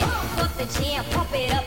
in, the jam, pump it up.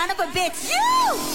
Son of a bitch, you!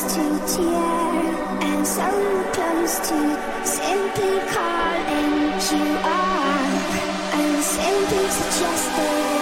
close to tear and so close to simply calling you up and simply suggesting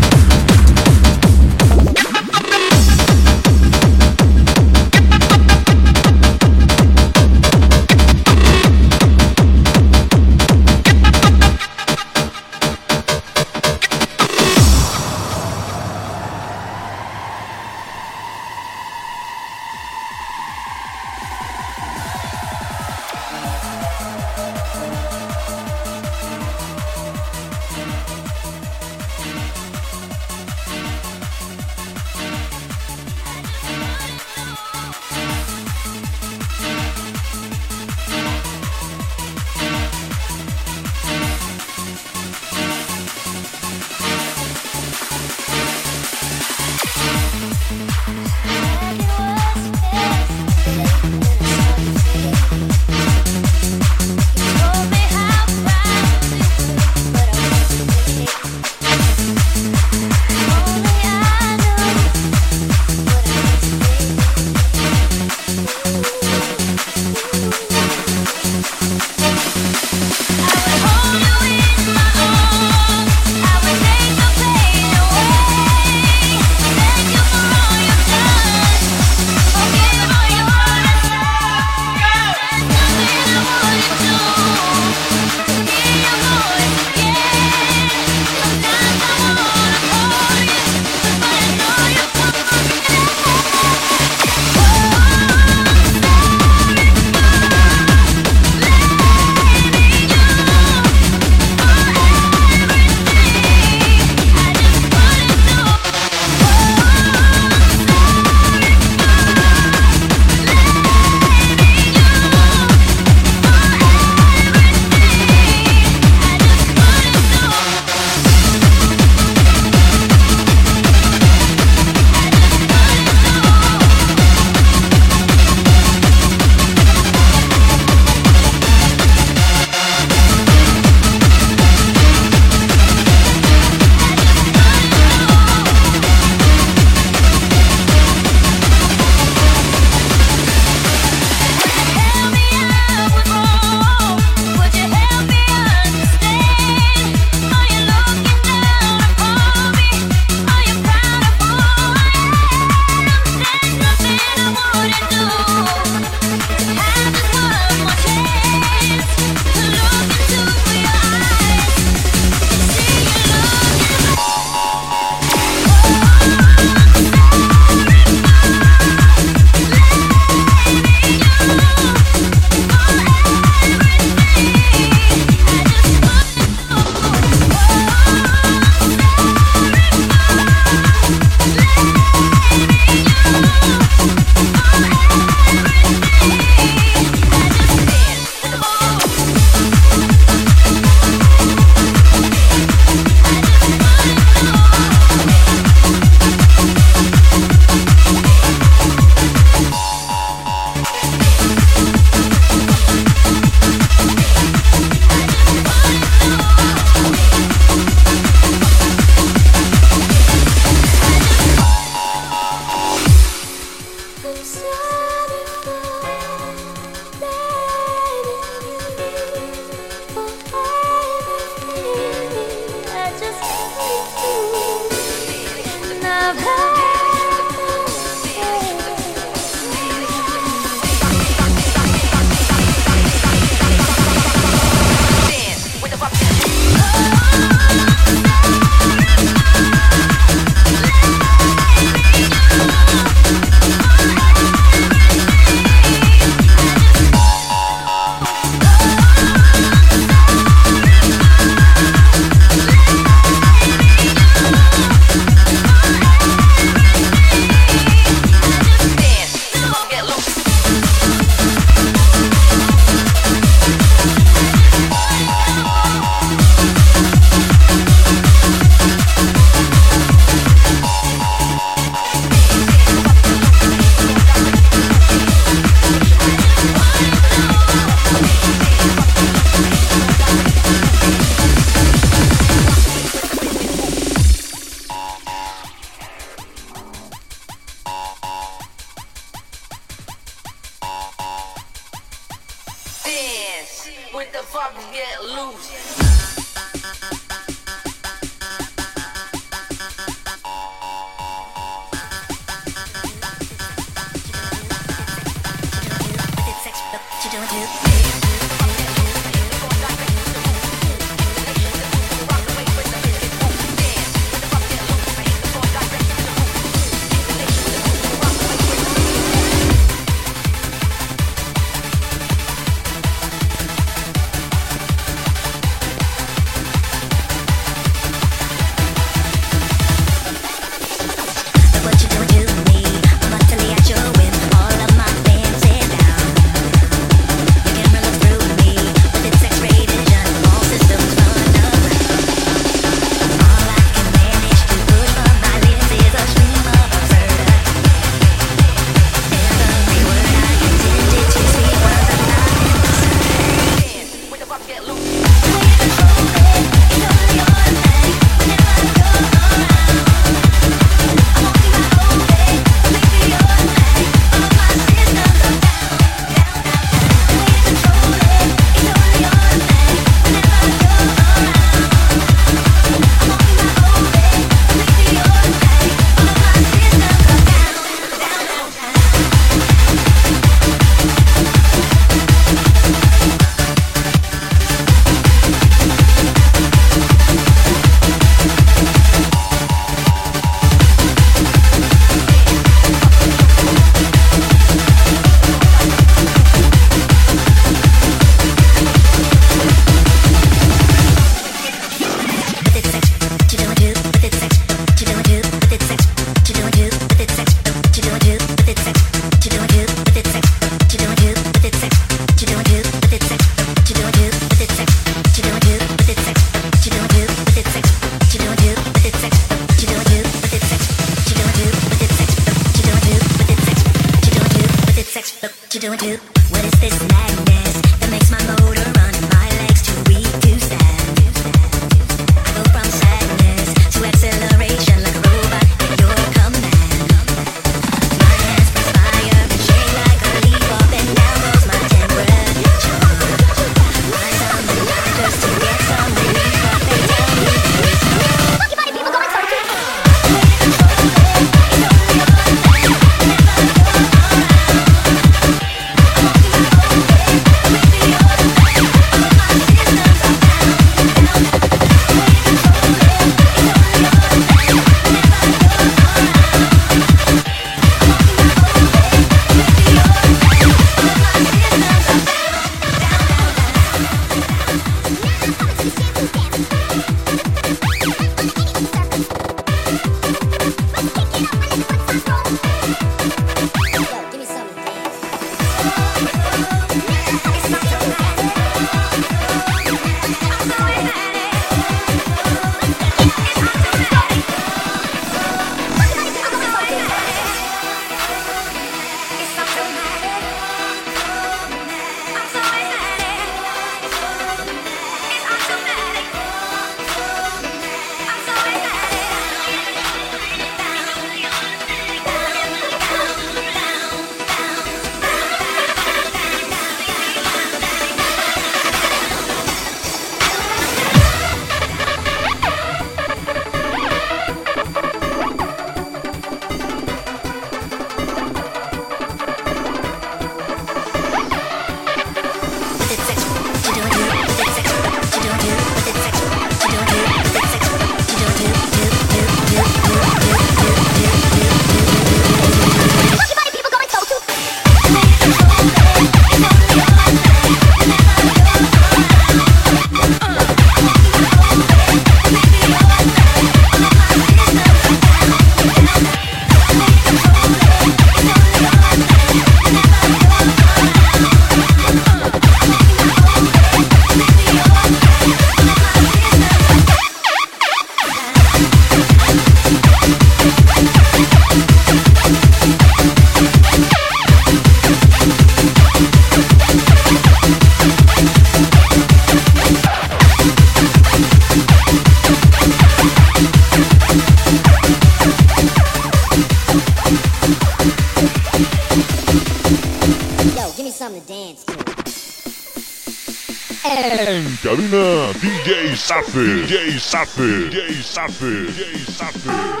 Sap, DJ Sap, DJ Sap, DJ Sap.